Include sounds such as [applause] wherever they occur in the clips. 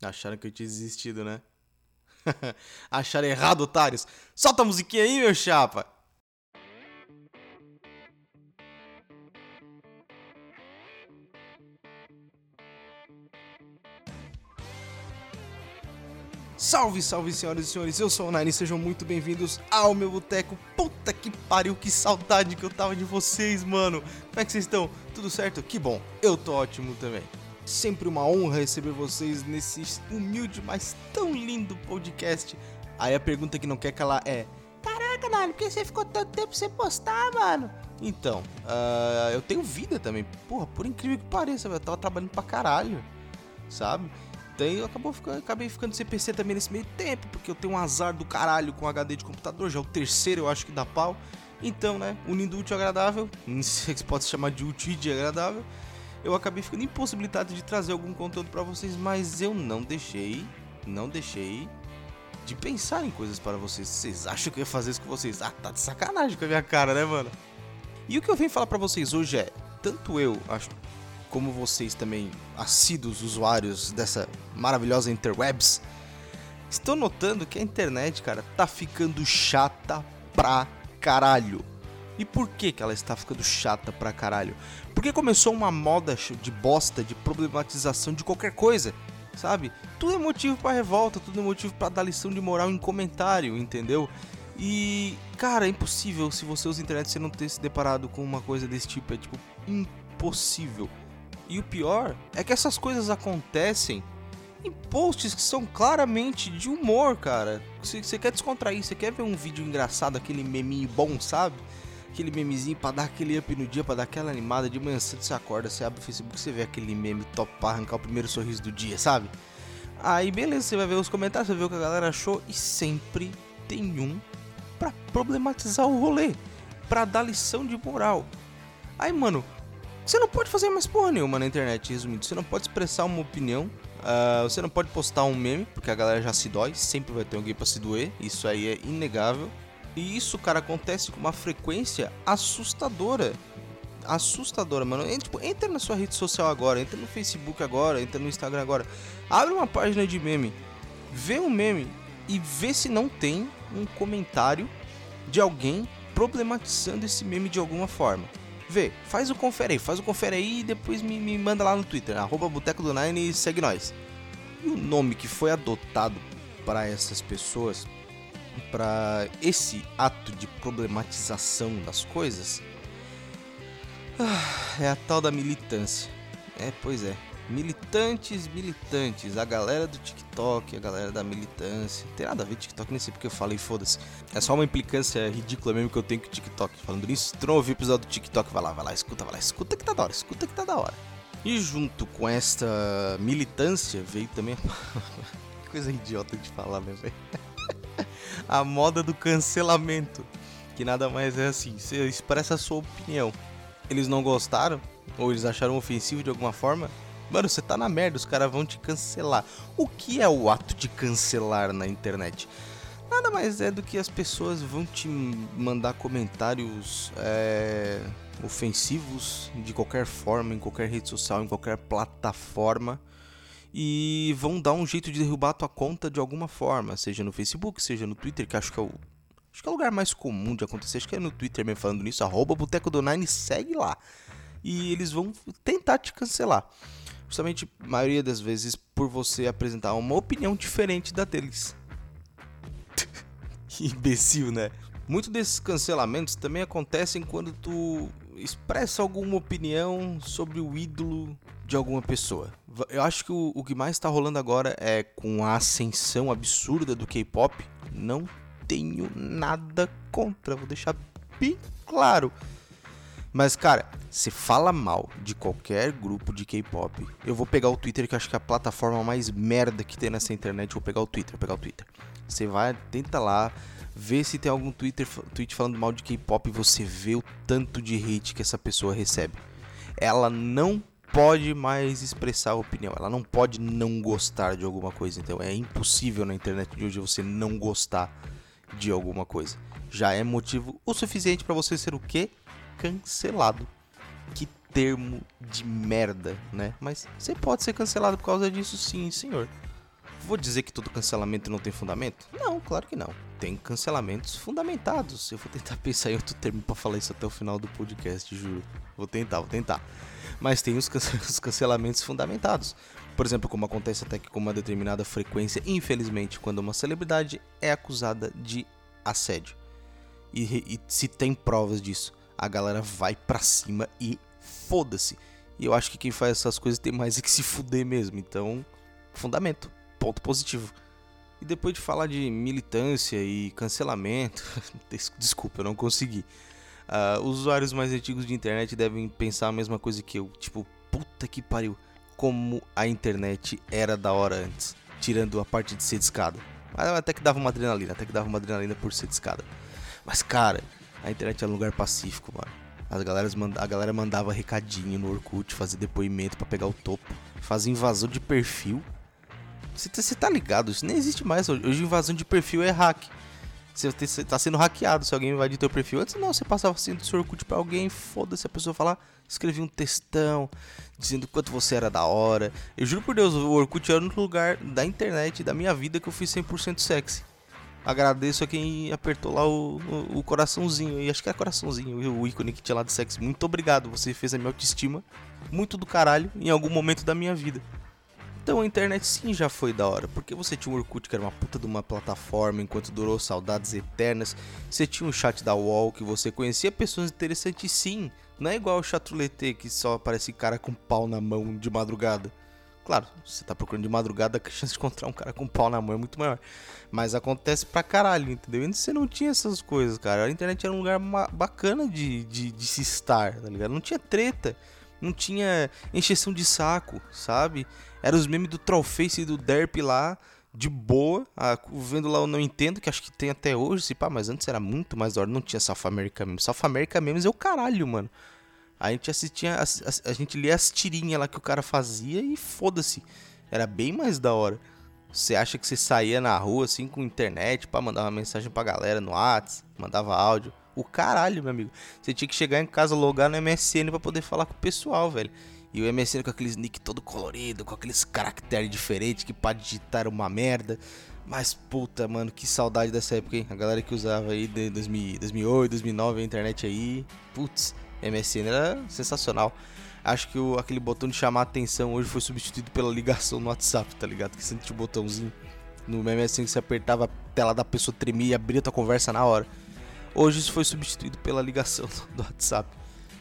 Acharam que eu tinha desistido, né? [laughs] Acharam errado, otários. Solta a musiquinha aí, meu chapa. Salve, salve, senhoras e senhores, eu sou o Nine, sejam muito bem-vindos ao meu boteco. Puta que pariu, que saudade que eu tava de vocês, mano. Como é que vocês estão? Tudo certo? Que bom, eu tô ótimo também. Sempre uma honra receber vocês nesse humilde, mas tão lindo podcast. Aí a pergunta que não quer calar é: Caraca, mano, por que você ficou tanto tempo sem postar, mano? Então, uh, eu tenho vida também. Porra, por incrível que pareça, eu tava trabalhando pra caralho, sabe? Daí eu acabou ficando, acabei ficando sem PC também nesse meio tempo, porque eu tenho um azar do caralho com HD de computador, já é o terceiro eu acho que dá pau. Então, né, unindo útil e agradável, [laughs] não sei se pode se chamar de útil e de agradável, eu acabei ficando impossibilitado de trazer algum conteúdo para vocês, mas eu não deixei, não deixei de pensar em coisas para vocês. Vocês acham que eu ia fazer isso com vocês? Ah, tá de sacanagem com a minha cara, né, mano? E o que eu venho falar para vocês hoje é, tanto eu, acho, como vocês também, assíduos usuários dessa maravilhosa interwebs, estão notando que a internet, cara, tá ficando chata pra caralho. E por que, que ela está ficando chata pra caralho? Porque começou uma moda de bosta, de problematização de qualquer coisa, sabe? Tudo é motivo para revolta, tudo é motivo para dar lição de moral em comentário, entendeu? E, cara, é impossível se você usa internet você não ter se deparado com uma coisa desse tipo. É tipo, impossível. E o pior é que essas coisas acontecem em posts que são claramente de humor, cara. Você quer descontrair, você quer ver um vídeo engraçado, aquele meminho bom, sabe? Aquele memezinho pra dar aquele up no dia, pra dar aquela animada. De manhã cedo você acorda, você abre o Facebook, você vê aquele meme top pra arrancar o primeiro sorriso do dia, sabe? Aí beleza, você vai ver os comentários, você vai ver o que a galera achou e sempre tem um pra problematizar o rolê, pra dar lição de moral. Aí, mano, você não pode fazer mais porra nenhuma na internet, resumindo. Você não pode expressar uma opinião. Uh, você não pode postar um meme, porque a galera já se dói. Sempre vai ter alguém pra se doer. Isso aí é inegável. E isso, cara, acontece com uma frequência assustadora. Assustadora, mano. Entra, tipo, entra na sua rede social agora, entra no Facebook agora, entra no Instagram agora. Abre uma página de meme, vê um meme e vê se não tem um comentário de alguém problematizando esse meme de alguma forma. Vê, faz o confere aí, faz o confere aí e depois me, me manda lá no Twitter, arroba Boteco do Nine e segue nós. E o nome que foi adotado para essas pessoas, para esse ato de problematização das coisas, ah, é a tal da militância. É, pois é. Militantes, militantes, a galera do TikTok, a galera da militância. Não tem nada a ver TikTok, nem sei porque eu falei, foda-se. É só uma implicância ridícula mesmo que eu tenho com o TikTok. Falando nisso, tu não ouviu o episódio do TikTok, vai lá, vai lá, escuta, vai lá, escuta que tá da hora, escuta que tá da hora. E junto com esta militância veio também. [laughs] coisa idiota de falar, né, velho? A moda do cancelamento. Que nada mais é assim, você expressa a sua opinião. Eles não gostaram, ou eles acharam ofensivo de alguma forma, Mano, você tá na merda, os caras vão te cancelar. O que é o ato de cancelar na internet? Nada mais é do que as pessoas vão te mandar comentários é, ofensivos de qualquer forma, em qualquer rede social, em qualquer plataforma. E vão dar um jeito de derrubar a tua conta de alguma forma, seja no Facebook, seja no Twitter, que acho que é o. Acho que é o lugar mais comum de acontecer. Acho que é no Twitter mesmo falando nisso. Arroba Boteco do Nine, segue lá. E eles vão tentar te cancelar justamente a maioria das vezes por você apresentar uma opinião diferente da deles. que [laughs] imbecil, né? Muitos desses cancelamentos também acontecem quando tu expressa alguma opinião sobre o ídolo de alguma pessoa. Eu acho que o, o que mais está rolando agora é com a ascensão absurda do K-pop. Não tenho nada contra, vou deixar bem claro. Mas, cara, se fala mal de qualquer grupo de K-pop, eu vou pegar o Twitter, que acho que é a plataforma mais merda que tem nessa internet. Vou pegar o Twitter, vou pegar o Twitter. Você vai, tenta lá, vê se tem algum Twitter, tweet falando mal de K-pop e você vê o tanto de hate que essa pessoa recebe. Ela não pode mais expressar a opinião, ela não pode não gostar de alguma coisa. Então é impossível na internet de hoje você não gostar de alguma coisa. Já é motivo o suficiente para você ser o quê? cancelado. Que termo de merda, né? Mas você pode ser cancelado por causa disso, sim, senhor. Vou dizer que todo cancelamento não tem fundamento? Não, claro que não. Tem cancelamentos fundamentados. Eu vou tentar [laughs] pensar em outro termo para falar isso até o final do podcast, juro. Vou tentar, vou tentar. Mas tem [laughs] os, cancelamentos fundamentados. Por exemplo, como acontece até que com uma determinada frequência, infelizmente, quando uma celebridade é acusada de assédio. E, e se tem provas disso, a galera vai pra cima e foda-se. E eu acho que quem faz essas coisas tem mais é que se fuder mesmo. Então, fundamento. Ponto positivo. E depois de falar de militância e cancelamento, [laughs] desculpa, eu não consegui. Uh, os usuários mais antigos de internet devem pensar a mesma coisa que eu. Tipo, puta que pariu. Como a internet era da hora antes. Tirando a parte de ser discada. Mas até que dava uma adrenalina, até que dava uma adrenalina por ser discada. Mas cara, a internet é um lugar pacífico, mano. As galeras a galera mandava recadinho no Orkut, fazer depoimento para pegar o topo, fazer invasão de perfil. Você tá, tá ligado? Isso nem existe mais. Hoje invasão de perfil é hack. Você tá sendo hackeado se alguém invadir teu perfil. Antes não, você passava assim do seu Orkut pra alguém, foda-se a pessoa falar, escrevia um textão dizendo quanto você era da hora. Eu juro por Deus, o Orkut era o único lugar da internet, da minha vida que eu fui 100% sexy. Agradeço a quem apertou lá o, o, o coraçãozinho. E acho que é coraçãozinho, o ícone que tinha lá de sexo. Muito obrigado, você fez a minha autoestima muito do caralho em algum momento da minha vida. Então a internet sim já foi da hora, porque você tinha um Orkut que era uma puta de uma plataforma enquanto durou saudades eternas. Você tinha um chat da UOL que você conhecia pessoas interessantes sim. Não é igual o chatrulete que só aparece cara com pau na mão de madrugada. Claro, você tá procurando de madrugada, [laughs] a chance de encontrar um cara com pau na mão é muito maior. Mas acontece pra caralho, entendeu? Antes você não tinha essas coisas, cara. A internet era um lugar bacana de, de, de se estar, tá ligado? Não tinha treta, não tinha encheção de saco, sabe? Era os memes do Trollface e do Derp lá, de boa, ah, vendo lá o Não Entendo, que acho que tem até hoje, se pá, mas antes era muito mais da hora, não tinha South America Memes. South America Memes é o caralho, mano. A gente assistia, a, a, a gente lia as tirinhas lá que o cara fazia e foda-se. Era bem mais da hora. Você acha que você saía na rua assim com internet para mandar uma mensagem pra galera no WhatsApp, mandava áudio. O caralho, meu amigo. Você tinha que chegar em casa, logar no MSN para poder falar com o pessoal, velho. E o MSN com aqueles nick todo colorido, com aqueles caracteres diferentes que pra digitar era uma merda. Mas puta, mano, que saudade dessa época, hein? A galera que usava aí de 2008, 2009 a internet aí. Putz, MSN era sensacional. Acho que o, aquele botão de chamar atenção hoje foi substituído pela ligação no WhatsApp, tá ligado? Que sempre tinha o botãozinho no MSN que você apertava, a tela da pessoa tremia e abria tua conversa na hora. Hoje isso foi substituído pela ligação [laughs] do WhatsApp,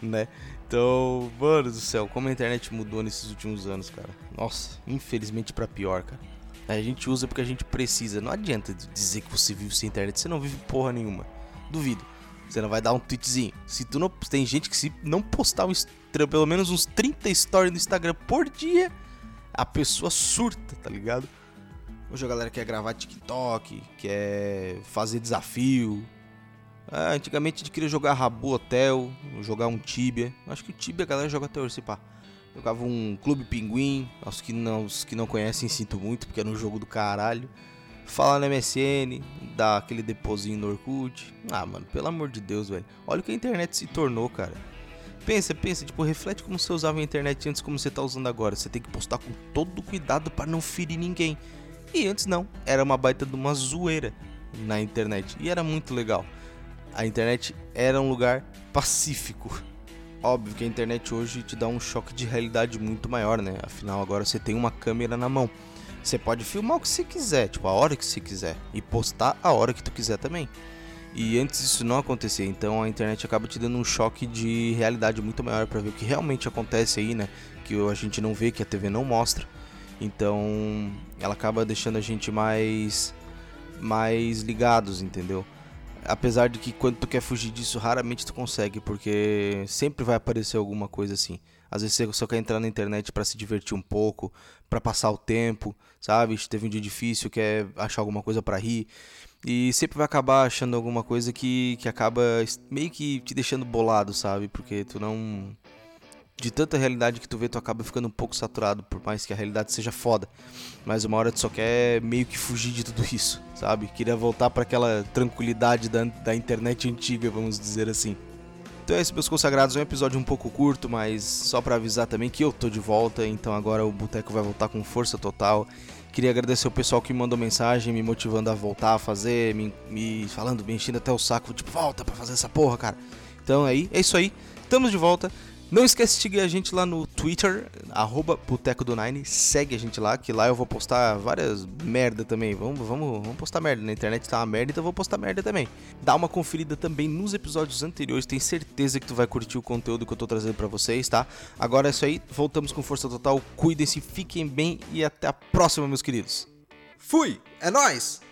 né? Então, mano do céu, como a internet mudou nesses últimos anos, cara. Nossa, infelizmente para pior, cara. A gente usa porque a gente precisa. Não adianta dizer que você vive sem internet, você não vive porra nenhuma. Duvido. Você não vai dar um tweetzinho. Se tu não. Tem gente que se não postar um, pelo menos uns 30 stories no Instagram por dia, a pessoa surta, tá ligado? Hoje a galera quer gravar TikTok, quer fazer desafio. Ah, antigamente a gente queria jogar Rabu Hotel, jogar um Tibia. Acho que o Tibia a galera joga até hoje, pá. Jogava um Clube Pinguim. Os que não, os que não conhecem, [laughs] sinto muito, porque era um jogo do caralho falar no MSN, dar aquele deposinho no Orkut. Ah, mano, pelo amor de Deus, velho. Olha o que a internet se tornou, cara. Pensa, pensa, tipo, reflete como você usava a internet antes como você tá usando agora. Você tem que postar com todo cuidado para não ferir ninguém. E antes não, era uma baita de uma zoeira na internet. E era muito legal. A internet era um lugar pacífico. Óbvio que a internet hoje te dá um choque de realidade muito maior, né? Afinal, agora você tem uma câmera na mão. Você pode filmar o que você quiser, tipo, a hora que você quiser. E postar a hora que tu quiser também. E antes isso não acontecia, então a internet acaba te dando um choque de realidade muito maior para ver o que realmente acontece aí, né? Que a gente não vê, que a TV não mostra. Então, ela acaba deixando a gente mais mais ligados, entendeu? Apesar de que quando tu quer fugir disso, raramente tu consegue, porque sempre vai aparecer alguma coisa assim. Às vezes você só quer entrar na internet para se divertir um pouco, para passar o tempo, sabe? Teve um dia difícil, quer achar alguma coisa para rir. E sempre vai acabar achando alguma coisa que, que acaba meio que te deixando bolado, sabe? Porque tu não. De tanta realidade que tu vê, tu acaba ficando um pouco saturado, por mais que a realidade seja foda. Mas uma hora tu só quer meio que fugir de tudo isso, sabe? Queria voltar para aquela tranquilidade da, da internet antiga, vamos dizer assim. Então é isso, meus consagrados. É um episódio um pouco curto, mas só para avisar também que eu tô de volta. Então agora o Boteco vai voltar com força total. Queria agradecer o pessoal que me mandou mensagem, me motivando a voltar a fazer, me, me falando, me enchendo até o saco, tipo, volta pra fazer essa porra, cara. Então aí, é isso aí. Estamos de volta. Não esquece de seguir a gente lá no Twitter, arroba Boteco do Nine. Segue a gente lá, que lá eu vou postar várias merda também. Vamos, vamos, vamos postar merda. Na internet tá uma merda, então eu vou postar merda também. Dá uma conferida também nos episódios anteriores. Tenho certeza que tu vai curtir o conteúdo que eu tô trazendo para vocês, tá? Agora é isso aí. Voltamos com força total. Cuidem-se, fiquem bem e até a próxima, meus queridos. Fui! É nóis!